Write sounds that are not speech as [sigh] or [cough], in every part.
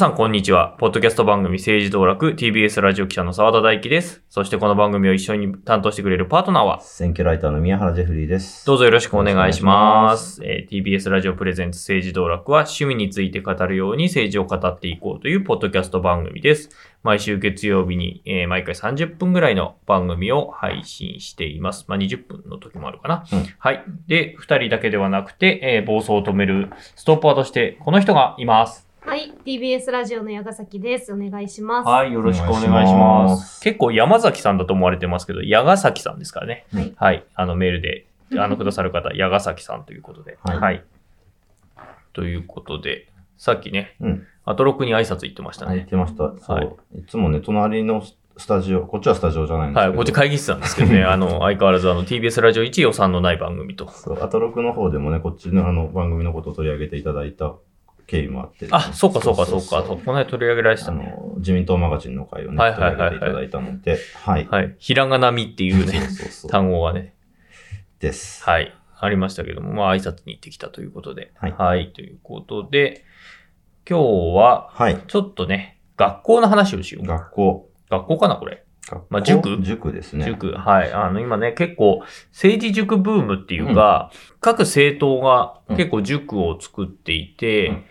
さん、こんにちは。ポッドキャスト番組政治道楽 TBS ラジオ記者の澤田大樹です。そしてこの番組を一緒に担当してくれるパートナーは、選挙ライターの宮原ジェフリーです。どうぞよろしくお願いします。えー TBS ラジオプレゼンツ政治道楽は趣味について語るように政治を語っていこうというポッドキャスト番組です。毎週月曜日に、えー毎回30分ぐらいの番組を配信しています。まあ、20分の時もあるかな。うんはい。で、2人だけではなくて、えー暴走を止めるストッパーとしてこの人がいます。はい、TBS ラジオの矢ヶ崎です。お願いします。はい、よろしくお願いしま。ますす結構山崎さんだと思われてますけど、矢ヶ崎さんですからね。はいはい。あのメールで、あの [laughs] くださる方、矢ヶ崎さんということで。はいということで、さっきね、うん。アトロクに挨拶行ってましたはい、言ねっ。てました。そう。はいい、つもね、隣のスタジオ、こっちはスタジオじゃないんですはい、けど。こっち会議室なんですけどね、[laughs] あの、相変わらずあの TBS ラジオ1予算のない番組と。そう、アトロクの方でもね、こっちのあの番組のことを取り上げていただいた経緯もあって、あ、そうかそうかそうか。この辺取り上げられてた。の、自民党マガジンの会をね、はいはいはいはい取り上げていただいたので、はい。はい。ひらがなみっていうね、そうそう。単語がね、です。はい。ありましたけども、まあ挨拶に行ってきたということで。はいということで、今日は、はい。ちょっとね、学校の話をしよう。学校。学校かな、これ。まあ塾？塾ですね。塾。はい。あの、今ね、結構、政治塾ブームっていうか、各政党が結構塾を作っていて、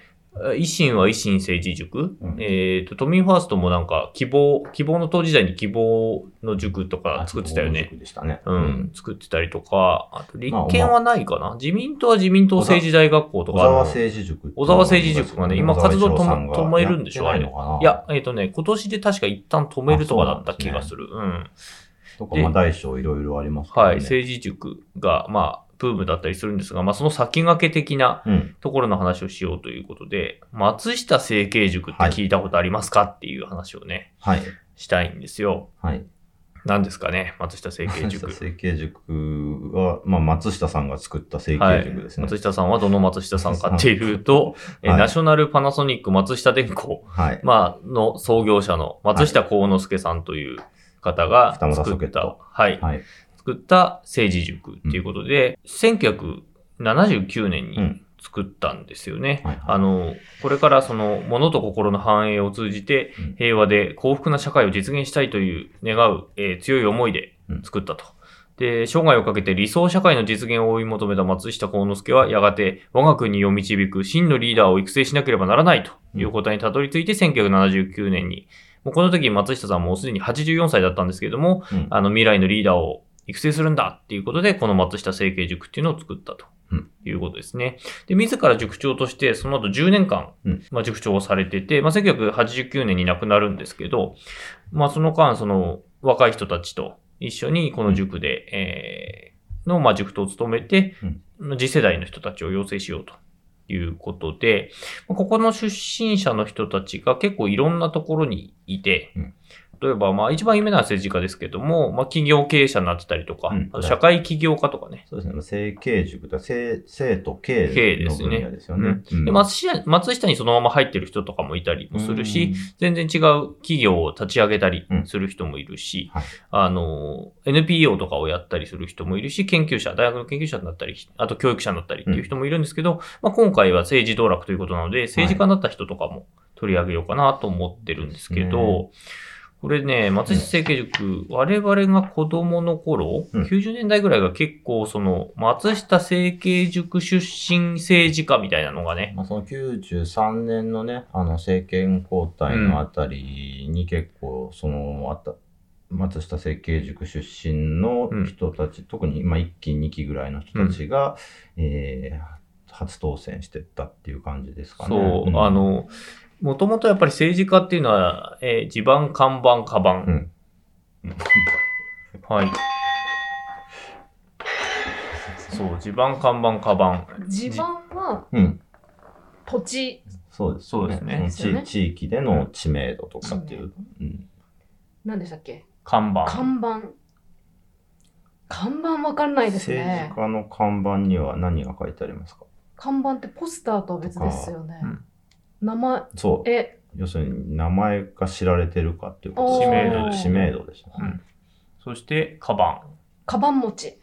維新は維新政治塾、うんえっ、と、都民ファーストもなんか、希望、希望の党時代に希望の塾とか作ってたよね。塾でしたね。うん、作ってたりとか、あと立憲はないかな、自民党は自民党政治大学校とか、小沢政治塾。小沢政治塾がね今活動止め止めるんでしょ？あれ。いや、えっ、とね、今年で確か一旦止めるとかだった気がする。うん。とか、まあ、大小いろいろありますね。はい。政治塾が、まあ、ブームだったりするんですが、まあ、その先駆け的なうん。ところの話をしようということで、松下政経塾って聞いたことありますか？っていう話をね、はい。したいんですよ。はい。何ですかね、松下政経塾。成形塾は、まあ、松下さんが作った成はい形塾ですね。松下さんはどの松下さんかっていうと、え [laughs] はいナショナルパナソニック松下電工、はい。まあ、の創業者の松下幸之助さんという方が作ったはい、はい。作った政治塾っていうことで、1979年に作ったんですよね。はいはい。あの、これからその、物と心の繁栄を通じてうん、平和で幸福な社会を実現したいという願う、えー強い思いで作ったと。で、生涯をかけて理想社会の実現を追い求めた松下幸之助は、やがて我が国を導く真のリーダーを育成しなければならないということにたどり着いて、1979年に、もうこの時松下さんもうすでに84歳だったんですけれども、うん。あの未来のリーダーを育成するんだっていうことで、この松下政経塾っていうのを作ったとうんいうことですね。で、自ら塾長として、その後10年間うん、まあ、塾長をされてて、まあ、1989年に亡くなるんですけど、まあ、その間、その若い人たちと一緒にこの塾で、えーの、まあ、塾頭を務めて、次世代の人たちを養成しようと。いうことで、まあここの出身者の人たちが結構いろんなところにいて、うん例えば、まあ一番有名な政治家ですけども、まあ企業経営者になってたりとか、うん社会起業家とかね。そうですね。成形塾だ。生生と経の経ですね分野ですよね。うんで松下松下にそのまま入ってる人とかもいたりもするし、、全然違う企業を立ち上げたりする人もいるし、はいあの、NPO とかをやったりする人もいるし、研究者、大学の研究者になったり、あと教育者になったりっていう人もいるんですけど、まあ、今回は政治道楽ということなので、政治家になった人とかも取り上げようかなと思ってるんですけど、これね、松下政経塾、我々が子供の頃、うん。90年代ぐらいが結構その、松下政経塾出身政治家みたいなのがね、まあ、その93年のね、あの政権交代のあたりに結構、その、あった、松下政経塾出身の人たち、特に、まあ、1期、2期ぐらいの人たちが、えー初当選してったっていう感じですかね。そう、ん。あ、の、もともとやっぱり政治家っていうのは、えー地盤、看板、カバン。うんはい。そう、地盤、看板、カバン。地盤はうん。土地、そうです、そうですね地地域での知名度とかっていう。うん何でしたっけ？看板。看板。看板わかんないです政ね治。家の看板には何が書いてありますか？看板ってポスターとは別ですよねうん。名前、そう。え、要するに名前が知られてるかっていうこと知名度知名度ですね。うんそして、カバン。カバン持ち。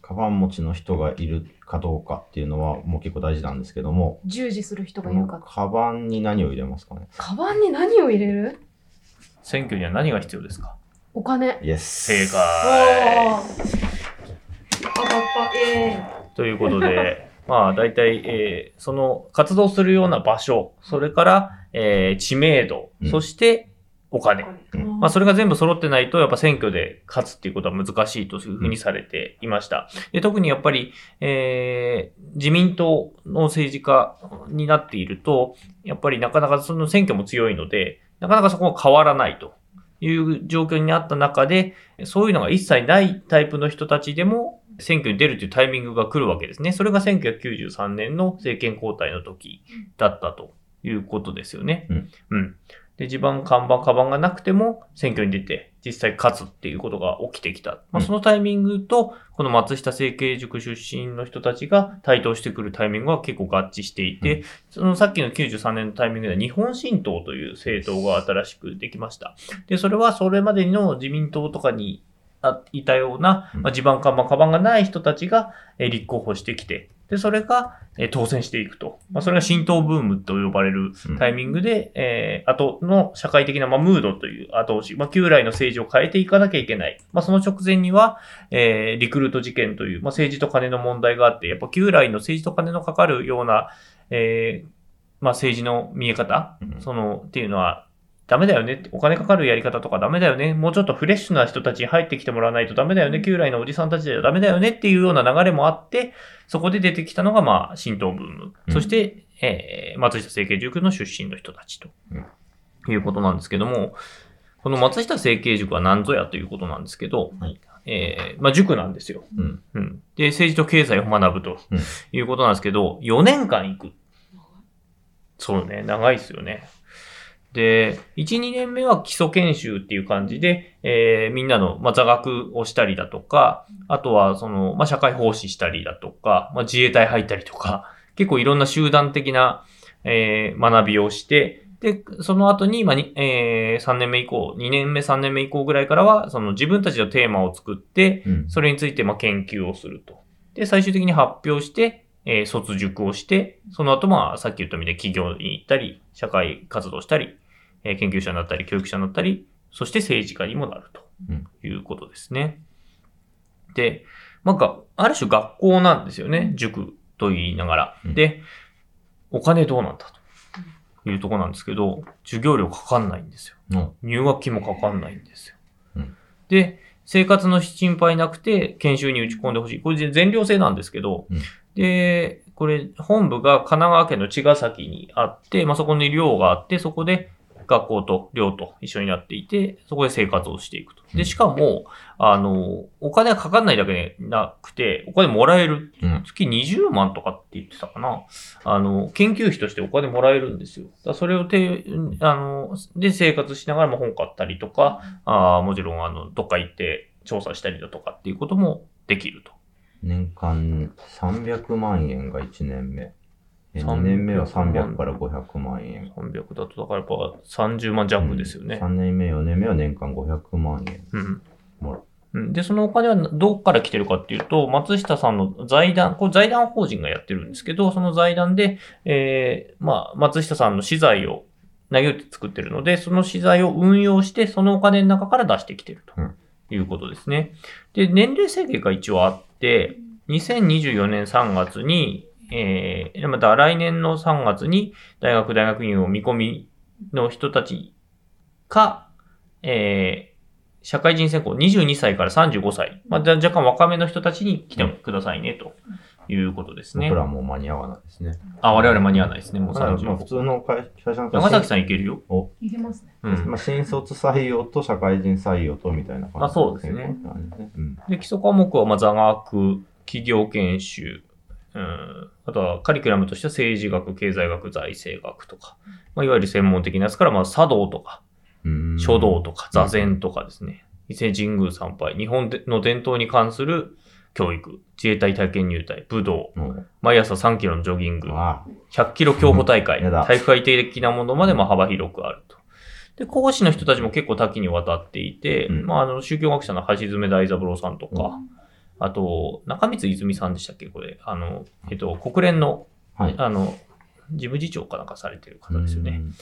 カバン持ちの人がいるかどうかっていうのはもう結構大事なんですけども、従事する人がいるか。カバンに何を入れますかね？カバンに何を入れる？選挙には何が必要ですか？お金。イエス。正お解。ー。当たった。えということで、まあ大体、えーその活動するような場所、それから、えー知名度、うんそしてお金。えまあそれが全部揃ってないと、やっぱ選挙で勝つっていうことは難しいというふうにされていました。で特にやっぱり、えー自民党の政治家になっていると、やっぱりなかなかその選挙も強いので、なかなかそこが変わらないという状況になった中で、そういうのが一切ないタイプの人たちでも選挙に出るというタイミングが来るわけですね。それが1993年の政権交代の時だったということですよね。うん。うん。で、地盤、看板、カバンがなくても選挙に出て実際勝つっていうことが起きてきた。まあ、うんそのタイミングと、この松下政経塾出身の人たちが台頭してくるタイミングは結構合致していて、うそのさっきの93年のタイミングでは日本新党という政党が新しくできました。で、それはそれまでの自民党とかにあいたような、まあ、地盤、看板、カバンがない人たちが、えー立候補してきて、で、それが、えー当選していくと。まあ、それが新党ブームと呼ばれるうんタイミングで、えー後の社会的な、まあ、ムードという後押し、まあ、旧来の政治を変えていかなきゃいけない。まあ、その直前には、えーリクルート事件という、まあ、政治と金の問題があって、やっぱ旧来の政治と金のかかるような、えーまあ、政治の見え方、うんその、っていうのは、ダメだよねって、お金かかるやり方とかダメだよね。もうちょっとフレッシュな人たちに入ってきてもらわないとダメだよね。旧来のおじさんたちではダメだよねっていうような流れもあって、そこで出てきたのが、まあ、新党ブーム。うんそして、えー、松下政経塾の出身の人たちと、いうことなんですけども、この松下政経塾は何ぞやということなんですけど、はいえー、まあ、塾なんですよ。うん。うん。で、政治と経済を学ぶとうんいうことなんですけど、4年間行く。そうね、長いですよね。で、1、2年目は基礎研修っていう感じで、えーみんなの、まあ、座学をしたりだとか、あとは、その、まあ、社会奉仕したりだとか、まあ、自衛隊入ったりとか、結構いろんな集団的な、えー学びをして、で、その後に、まあにえー3年目以降、2年目、3年目以降ぐらいからは、その自分たちのテーマを作って、うん。それについてまあ研究をすると。で、最終的に発表して、えー卒塾をして、その後まあさっき言ったみたいに企業に行ったり、社会活動したり、えー研究者になったり、教育者になったり、そして政治家にもなるとうんいうことですね。で、なんか、ある種学校なんですよね。塾と言いながら。うんで、お金どうなんだというところなんですけど、授業料かかんないんですよ。の入学金もかかんないんですよ。うんで、生活の心配なくて研修に打ち込んでほしい。これ全寮制なんですけど、うんで、これ本部が神奈川県の茅ヶ崎にあって、まあ、そこに寮があって、そこで学校と寮と一緒になっていて、そこで生活をしていくと。で、しかも、あの、お金がかかんないだけでなくて、お金もらえる。うん。月20万とかって言ってたかな。あの、研究費としてお金もらえるんですよ。だそれをて、あの、で生活しながらも本買ったりとか、あーもちろん、あの、どっか行って調査したりだとかっていうこともできると。年間300万円が1年目。え300 2年目は300から500万円。300だと、だからやっぱ30万弱ですよね。3年目、4年目は年間500万円うん。もらう。うんで、そのお金はどこから来てるかっていうと、松下さんの財団、これ財団法人がやってるんですけど、その財団で、えー、まあ、松下さんの資材を投げ打って作ってるので、その資材を運用して、そのお金の中から出してきてるとうんいうことですね。で、年齢制限が一応あって、2024年3月に、えー、また来年の3月に大学大学院を見込みの人たちか、えー、社会人選考22歳から35歳、まあ、若干若めの人たちに来てくださいね、ということですね僕。らはもう間に合わないですね。あ、我々間に合わないですね、もうまあまあ普35。通の会会社の長崎さんいけるよ。いけますね。うん。まあ、新卒採用と社会人採用とみたいな感じ、まあそうですね。で、基礎科目は、まあ、座学、企業研修、うん、あとはカリキュラムとしては政治学、経済学、財政学とか、まあ、いわゆる専門的なやつから、まあ、茶道とか、うん書道とか、座禅とかですね。伊勢神宮参拝、日本の伝統に関する教育、自衛隊体験入隊、武道、うん毎朝3キロのジョギング、あ100キロ競歩大会、体育会的なものまでも幅広くあると。で、講師の人たちも結構多岐にわたっていて、うんまあ、あの、宗教学者の橋爪大三郎さんとか、あと、中光泉さんでしたっけ？これ。あの、えっと、国連の、はい。あの、事務次長かなんかされてる方ですよね。うん。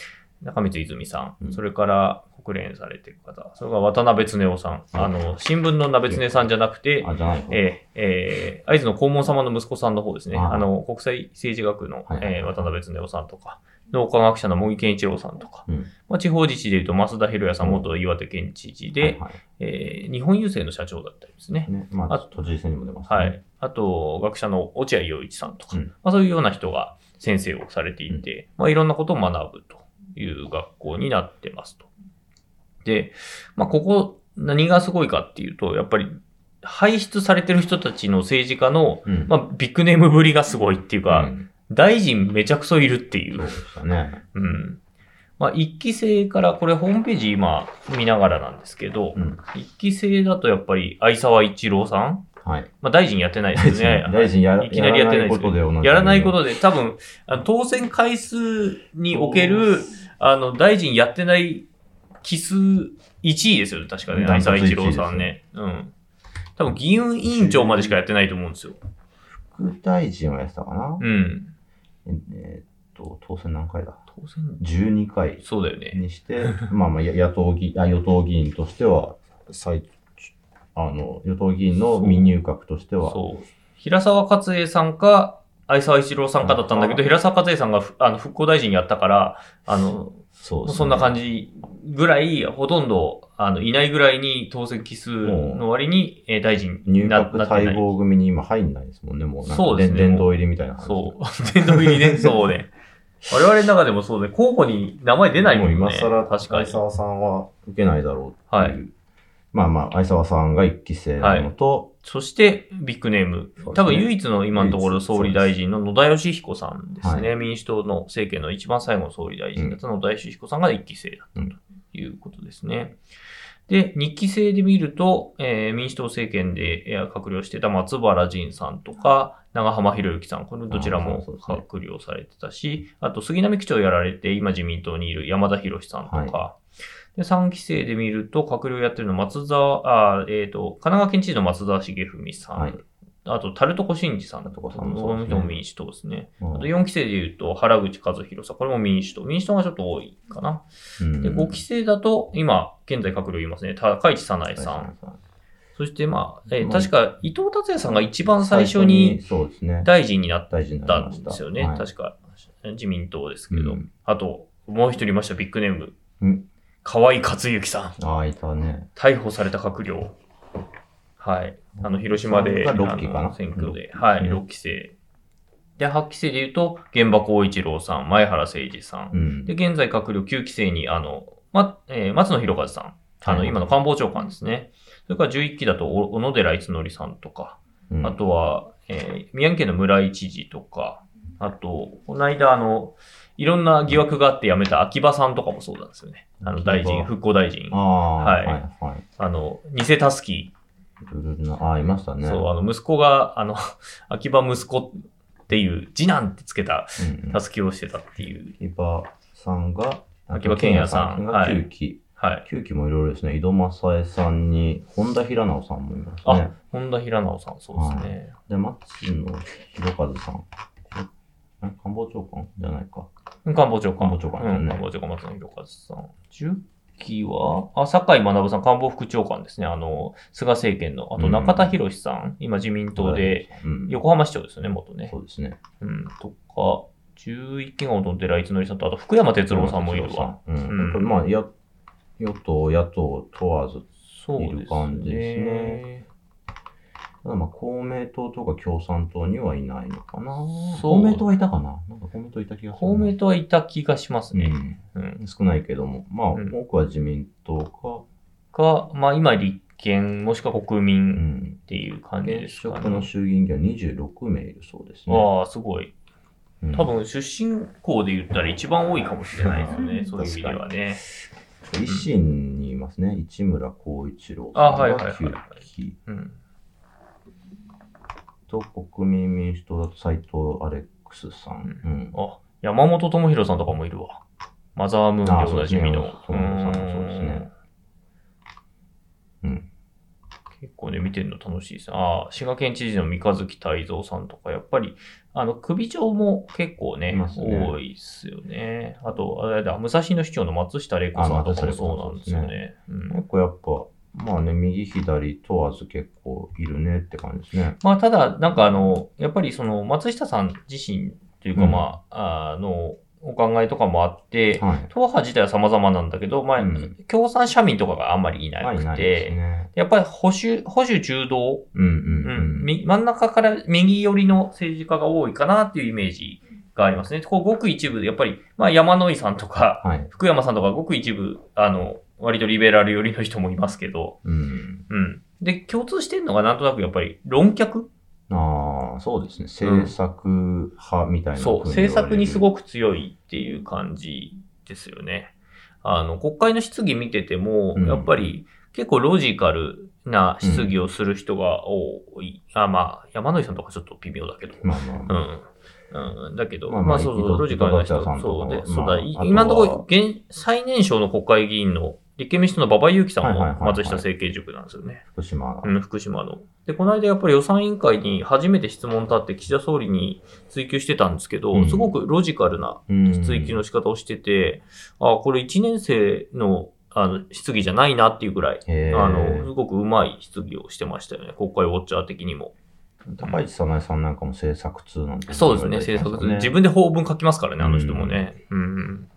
中光泉さん、うんそれから国連されてる方、それから渡辺恒夫さん、あの、新聞の鍋恒さんじゃなくて。えーえー、会津の黄門様の息子さんの方ですね。ああの、国際政治学の、はいはいはいえー渡辺恒夫さんとか、脳科学者の茂木健一郎さんとか、うん。まあ、地方自治でいうと増田博也さん、元岩手県知事で、はいはいえー日本郵政の社長だったりですね。ね、まああ、都知事選にも出ますね。はい。あと、学者の落合陽一さんとか、うんまあ、そういうような人が先生をされていて、まあ、いろんなことを学ぶという学校になってますと。で、まあ、ここ、何がすごいかっていうと、やっぱり、輩出されてる人たちの政治家の、うん。まあ、ビッグネームぶりがすごいっていうか、うん大臣めちゃくそいるっていうそうで。したね。うん。まあ、一期生から、これホームページ今見ながらなんですけど、うん。一期生だとやっぱり相沢一郎さんはい。まあ、大臣やってないですよね。大臣やいきなりやってないですけどやらないことでおなじみやらないことで、多分、当選回数における、あの、大臣やってない期数1位ですよね、確かね。うん相沢一郎さんね。うん。多分、議運委員長までしかやってないと思うんですよ。副大臣はやってたかな？うん。ええーっと、当選何回だ？当選、?12 回そうだよね。にして、[laughs] まあまあ、や野党議あ、与党議員としては、最、あの、与党議員の未入閣としては、そう。平沢勝栄さんか、相沢一郎さんかだったんだけど、平沢勝栄さんがふあの復興大臣やったから、あの、そうですねそんな感じぐらい、ほとんど、あの、いないぐらいに当選期数の割に、えー大臣入にな閣なってない。待望組に今入んないですもんね、もう。そうですね殿堂入りみたいな感じ。そう。[laughs] 殿堂入りね、そうね。我々の中でもそうね、候補に名前出ないもんね。もう今更、確かに。相沢さんは受けないだろうっていう。はまあまあ、相沢さんが一期生なのと、そして、ビッグネーム。ね。多分唯一の今のところ総理大臣の野田義彦さんですね。は民主党の政権の一番最後の総理大臣だった野田義彦さんが一期生だったということですね。で、二期生で見ると、えー民主党政権でえー閣僚してた松原仁さんとか、長浜博之さん、これどちらも閣僚されてたし、あと杉並区長やられて、今自民党にいる山田博さんとか、で、3期生で見ると、閣僚やってるの松沢、あーえっ、と、神奈川県知事の松沢茂文さん、はいあと、タルトコ真治さんとか、その人も民主党ですね。うんあと4期生で言うと、原口和弘さん、これも民主党。民主党がちょっと多いかな。うんで、5期生だと、今、現在閣僚いますね。高市早苗さん。そして、まあ、えーまあ確か、伊藤達也さんが一番最初にそうですね。大臣になったん。ですよね。はい確か、自民党ですけど。うんあと、もう一人いました、ビッグネーム。うん河合克行さん。ああ、いたね。逮捕された閣僚。はい。あの、広島で、が六期かな？選挙で、はい、6期生。で、8期生で言うと、現場光一郎さん、前原誠二さん。うん。で、現在閣僚9期生に、あの、ま、えー松野博一さん。あの、はい今の官房長官ですね。それから11期だと、お小野寺逸則さんとか、うんあとは、えー宮城県の村井知事とか、あと、この間、あの、いろんな疑惑があって辞めた秋葉さんとかもそうなんですよね。あの、大臣、復興大臣あ。あ、ははいい、はい。あの、偽たすき。ああ、いましたね。そう、あの、息子が、あの、[laughs] 秋葉息子っていう、次男ってつけたうんたすきをしてたっていう。秋葉さんが、秋葉賢也さんがはい9期。はい。9期もいろいろですね。井戸正恵さんに、本田平直さんもいますあね。、本田平直さん、そうですね。で、松野博一さん。え官房長官じゃないか。官房長官。官房長官うん、官房長官、松野博一さん。10期は、あ、坂井学さん、官房副長官ですね。あの、菅政権の。あと、うん中田博さん、今自民党で、うん。横浜市長ですよね、元ね。そうですね。うん、とか、11期が小野寺逸則さんと、あと、福山哲郎さんもいるわ。うん。うんまあ、や、与党、野党問わず、そうですね。ただまあ、公明党とか共産党にはいないのかな。公明党はいたかななんか公明党いた気がする公な。明党はいた気がしますね。うんうん。少ないけども、まあ、うん多くは自民党か、が、まあ今立憲、もしくは国う民ん。っていう感じで現すか職のね。衆議院議員は26名いるそうですね。ああ、すごい。うん多分出身校で言ったら一番多いかもしれないですね。そういう意味ではね。維新にいますね。市村光一郎あさんがはいはいはいはい9期うん。と、国民民主党だと斉藤アレックスさん。うんあ、山本智博さんとかもいるわ。マザームーンでおなじみの。あそうですね結構ね、見てるの楽しいですね。ああ、滋賀県知事の三日月泰造さんとか、やっぱり、あの、首長も結構ね、ね多いっすよね。あと、あれだ、武蔵野市長の松下玲子さんとかもそうなんですよね。うん結構やっぱ、まあね、右左問わず結構いるねって感じですね。まあ、ただ、なんかあの、やっぱりその、松下さん自身というか、うんまあ、あの、お考えとかもあって、はい。党派自体は様々なんだけど、まあ、うん共産社民とかがあんまりいなくないですて、ね。やっぱり保守、保守中道、うんうんううんん。み真ん中から右寄りの政治家が多いかなっていうイメージがありますね。こうごく一部で、やっぱり、まあ山野井さんとか、はい。福山さんとかごく一部、あの、割とリベラル寄りの人もいますけど、うん。うん。で、共通してるのがなんとなくやっぱり論客？ああ、そうですね。政策派みたいな、そう、政策にすく。ごく強いっていう感じですよね。あの、国会の質疑見てても、うんやっぱり結構ロジカルな質疑をする人が多い。あ、まあ、山野井さんとかちょっと微妙だけど。まあまあまあ。うん。うん、だけど、まあまあまあそうそう、ロジカルな人そうで、もそうだ、今のところ、現、最年少の国会議員の立憲民主党の馬場雄樹さんも松下政経塾なんですよね。福島が。うん、福島の。で、この間やっぱり予算委員会に初めて質問立って岸田総理に追及してたんですけど、うんすごくロジカルなうん追及の仕方をしてて、あ、これ1年生のあの質疑じゃないなっていうぐらい、あの、すごくうまい質疑をしてましたよね。国会ウォッチャー的にも。高市早苗さんなんかも政策通なんて、そうですね、政策、自分で法文書きますからね、あの人もね。うん。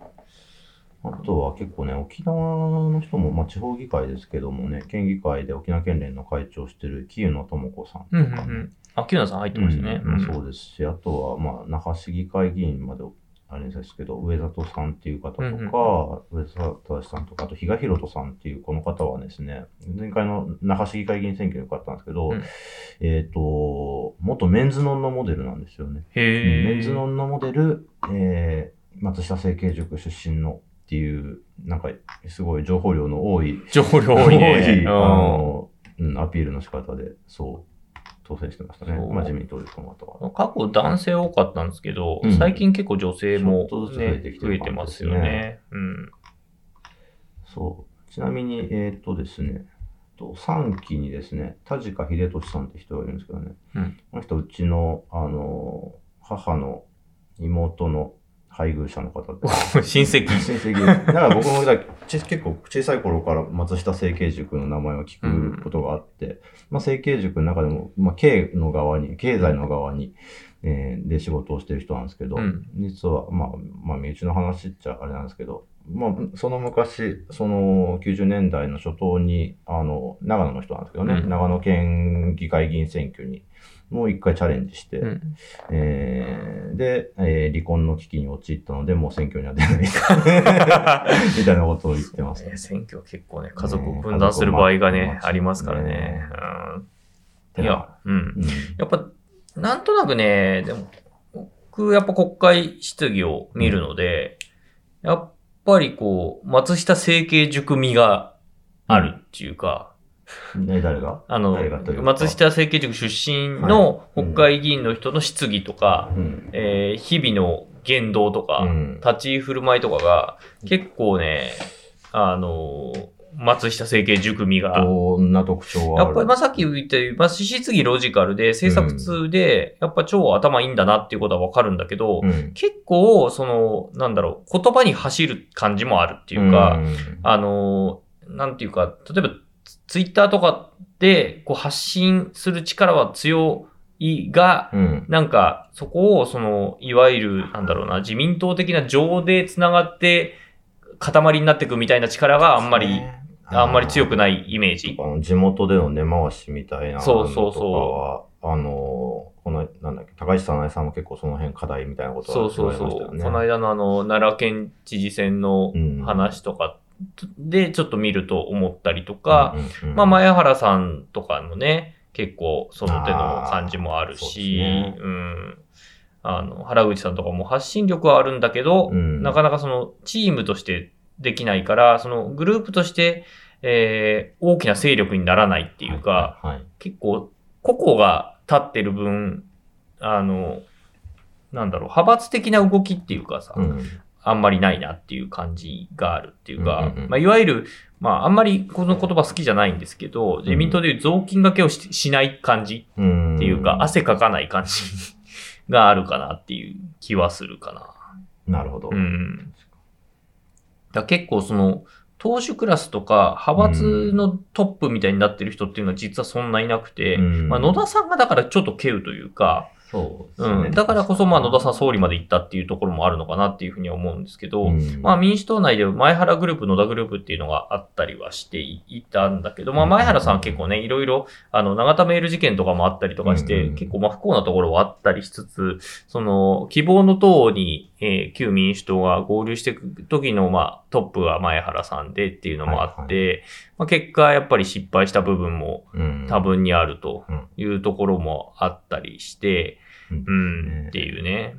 あとは結構ね、沖縄の人も、まあ、地方議会ですけどもね、県議会で沖縄県連の会長をしてる清野智子さんとうん、うん、うかね、ん。あ、キューナさん入ってましたね。うん。そうですし、あとは、まあ、那覇市議会議員まで、あれですけど、上里さんっていう方とか、うんうん上里正さんとか、あと比嘉博人さんっていうこの方はですね、前回の那覇市議会議員選挙に受かったんですけど、うん。えっ、と、元メンズノンノモデルなんですよね。メンズノンノモデル、えー、松下政経塾出身のっていう、なんか、すごい情報量の多い、情報量多いね。あうんの、うん、アピールの仕方で、そう、当選してましたね。まあ自民党です、この方は。過去男性多かったんですけど、うん最近結構女性も、ちょっとずつ増ねえてきて増えてますよね。うん。そう。ちなみに、えーっとですね、と3期にですね、田近秀俊さんって人がいるんですけどね、うんこの人、うちの、あの、母の妹の配偶者の方で。[laughs] 親戚。親戚で。だから僕もだち結構小さい頃から松下政経塾の名前を聞くことがあって、まあ政経塾の中でも、まあ経の側に、経済の側に、えーで仕事をしてる人なんですけど、うん実は、まあ、まあ、身内の話っちゃあれなんですけど、まあ、その昔、その90年代の初頭に、あの、長野の人なんですけどね、うん長野県議会議員選挙に、もう一回チャレンジして、うんえーで、えー離婚の危機に陥ったので、もう選挙には出ない。[laughs] みたいなことを言ってます。ね選挙は結構ね、家族を分断する場合がね、ありますからね。うん。いや、うん。うん、やっぱ、なんとなくね、でも、僕、やっぱ国会質疑を見るので、やっぱりこう、松下政経塾味があるっていうか、ね、誰が？あの松下政経塾出身のはい。国会議員の人の質疑とか、うん。えー日々の言動とか、うん。立ち居振る舞いとかが、結構ね、あのー松下政経塾味が、どんな特徴がある？やっぱり、まあ、さっき言ったように、まあ、質疑ロジカルで、政策通で、やっぱ超頭いいんだなっていうことはわかるんだけど、うん、結構、その、なんだろう、言葉に走る感じもあるっていうか、ん。あのー、なんていうか、例えば、ツイッターとかで、こう、発信する力は強いが、うん。なんか、そこを、その、いわゆる、なんだろうな、自民党的な情で繋がって、塊になっていくみたいな力があんまり、あんまり強くないイメージ。地元での根回しみたいなそうそうそうのとかはあの、この、なんだっけ、高橋早苗さんも結構その辺課題みたいなことはそうそうそう。この間のあの、奈良県知事選のうん話とかでちょっと見ると思ったりとか、うんうんうんまあ、前原さんとかのね、結構その手の感じもあるし、ねうん。あの、原口さんとかも発信力はあるんだけど、うんなかなかそのチームとしてできないから、そのグループとして、えー大きな勢力にならないっていうか、はい。結構、個々が立ってる分、あの、なんだろう、派閥的な動きっていうかさ、うんあんまりないなっていう感じがあるっていうか、うんうんうんまあ、いわゆる、まあ、あんまりこの言葉好きじゃないんですけど、自民党でいう雑巾掛けをししない感じうん。っていうか、汗かかない感じがあるかなっていう気はするかな。なるほど。うん。だ結構その、党首クラスとか派閥のトップみたいになってる人っていうのは実はそんないなくて、うんまあ、野田さんがだからちょっと稀有というか、そうね。うん、だからこそまあ野田さん総理まで行ったっていうところもあるのかなっていうふうには思うんですけど、うん。まあ民主党内で前原グループ、野田グループっていうのがあったりはしていたんだけど、まあ前原さんは結構ね、いろいろ、あの、長田メール事件とかもあったりとかして、うん。結構まあ不幸なところはあったりしつつ、その、希望の党に、えー旧民主党が合流していく時のまあトップが前原さんでっていうのもあって、まあ結果やっぱり失敗した部分もうん多分にあるとうんいうところもあったりして、うんうん、っていうね。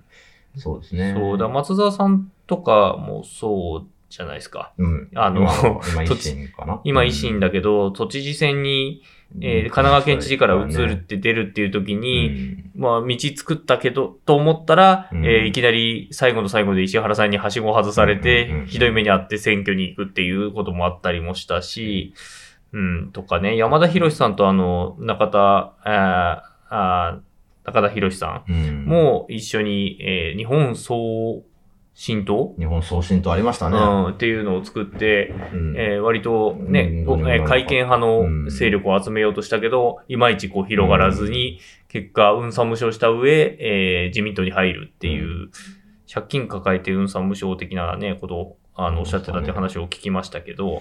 そうですね。そうだ、松沢さんとかもそうじゃないですか。うん。あの今今維新かな？[laughs] 今維新だけど、都知事選に、えー神奈川県知事から移るって出るっていう時に、まあ、道作ったけど、と思ったら、うん。えーいきなり最後の最後で石原さんにはしご外されて、ひどい目にあって選挙に行くっていうこともあったりもしたし、うん、とかね、山田博さんとあの、中田、あーあー中田博さん、も一緒に、えー日本総新党、日本送信とありましたね。うん、っていうのを作って、うん。えー割とね、うん。ごえー改憲派の勢力を集めようとしたけど、いまいちこう広がらずに、結果、運算無償した上、えー自民党に入るっていう、借金抱えて運算無償的なね、ことを、あの、おっしゃってたって話を聞きましたけど、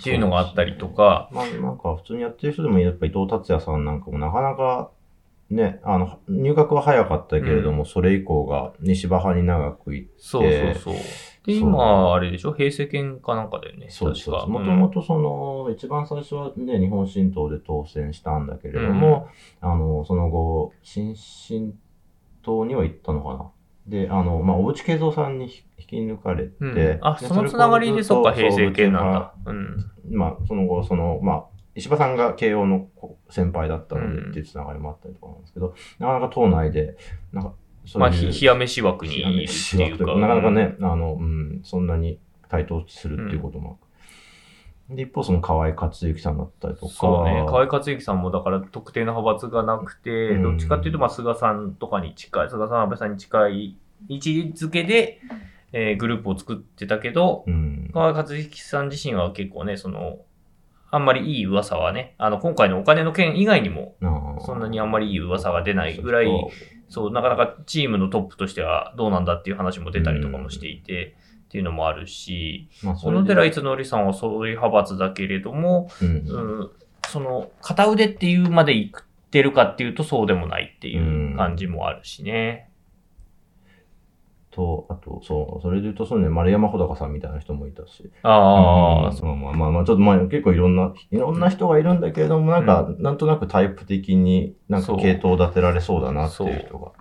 っていうのがあったりとか、まあ、なんか普通にやってる人でもやっぱ伊藤達也さんなんかもなかなかね、あの、入学は早かったけれども、それ以降が西馬派に長くいそうそうそう。で、今、あれでしょ？平成権かなんかだよね。そうです。確か。もともとその、一番最初はね、日本新党で当選したんだけれども、あの、その後、新進党には行ったのかな。で、あの、まあ、小渕恵三さんに引引き抜かれて、うんうんあ、でそのつながりで、そっか、平成権なんだ。うん。まあ、その後、その、まあ、石破さんが慶応の先輩だったのうんでっていうつながりもあったりとかなんですけど、なかなか党内で、なんか、そうまあ、いうひ冷や飯枠にいるっていうか。なかなかね、あの、うん、そんなに対等するっていうことも。で、一方、その河合克行さんだったりとか。そうね。河合克行さんもだから特定の派閥がなくて、うんどっちかっていうと、まあ、菅さんとかに近い、菅さん、安倍さんに近い位置づけで、えーグループを作ってたけど、うん。河合克行さん自身は結構ね、その、あんまりいい噂はね、あの、今回のお金の件以外にも、そんなにあんまりいい噂が出ないぐらい、そう、なかなかチームのトップとしてはどうなんだっていう話も出たりとかもしていて、っていうのもあるし、まあ、小野寺五則さんはそういう派閥だけれども、うん。うん、その、片腕っていうまで行ってるかっていうとそうでもないっていう感じもあるしね。と、あと、そう、それで言うと、そうね、丸山穂高さんみたいな人もいたし。ああ、うんまあまあまあまあ、ちょっとまあ、結構いろんな、いろんな人がいるんだけれども、なんか、なんとなくタイプ的に、なんかそう系統を立てられそうだなっていう人が。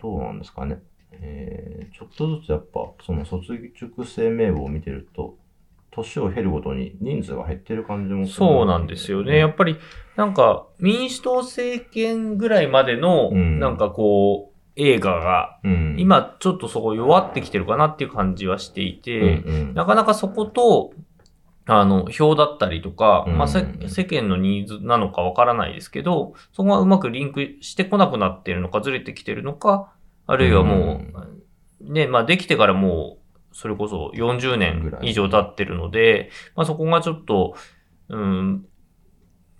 どうなんですかね。えー、ちょっとずつやっぱ、その卒塾生名簿を見てると、年を経るごとに人数が減ってる感じもするそうなんですよね。やっぱり、なんか、民主党政権ぐらいまでの、うんなんかこう、映画が、うん、今ちょっとそこ弱ってきてるかなっていう感じはしていて、うんうん。なかなかそこと、あの、票だったりとか、うん。まあ、せ世間のニーズなのかわからないですけど、そこがうまくリンクしてこなくなってるのか、ずれてきてるのか、あるいはもう、ね、まあ、できてからもう、それこそ40年以上経ってるので、まあ、そこがちょっと、うん、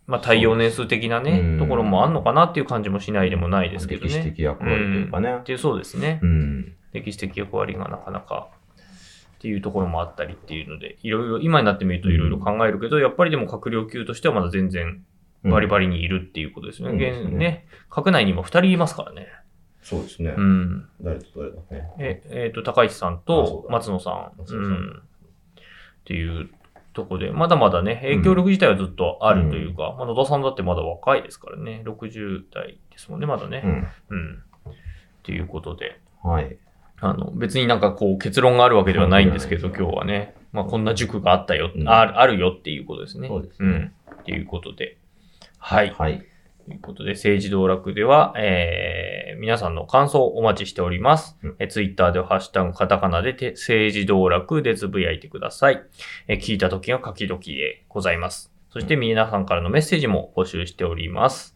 まあ、対応年数的なね、うんところもあんのかなっていう感じもしないでもないですけどね。歴史的役割というかねっ。ていうそうですね。うん。歴史的役割がなかなかっていうところもあったりっていうので、いろいろ、今になってみるといろいろ考えるけど、やっぱりでも閣僚級としてはまだ全然バリバリにいるっていうことですね。うん現ねね、閣内にも2人いますからね。そうですねうん。誰と誰だね。え、えっ、と、高市さんと。松野さんうん。っていうとこで、まだまだね、影響力自体はずっとあるというか、まあ野田さんだってまだ若いですからね。60代ですもんね、まだね。うん。うん。っていうことで。はい。あの、別になんかこう結論があるわけではないんですけど、はい今日はね。まあこんな塾があったよ、うんあ、あるよっていうことですね。そうですねうん。っていうことで。はい。はい。ということで、政治道楽では、えー、皆さんの感想をお待ちしております。うんえツイッターではハッシュタグカタカナでて政治道楽でつぶやいてください。えー聞いた時が書き時でございます。そして皆さんからのメッセージも募集しております。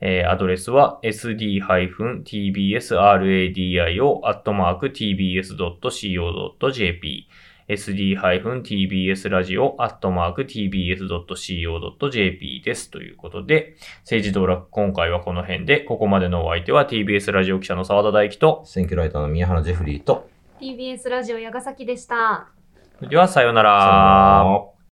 えーアドレスは sd-tbsradio.tbs.co.jp sd-tbsradio.tbs.co.jp です。ということで、政治道楽今回はこの辺で、ここまでのお相手は TBS ラジオ記者の澤田大樹と、選挙ライターの宮原ジェフリーと、TBS ラジオ矢ヶ崎でした。それではさようなさよなら。ら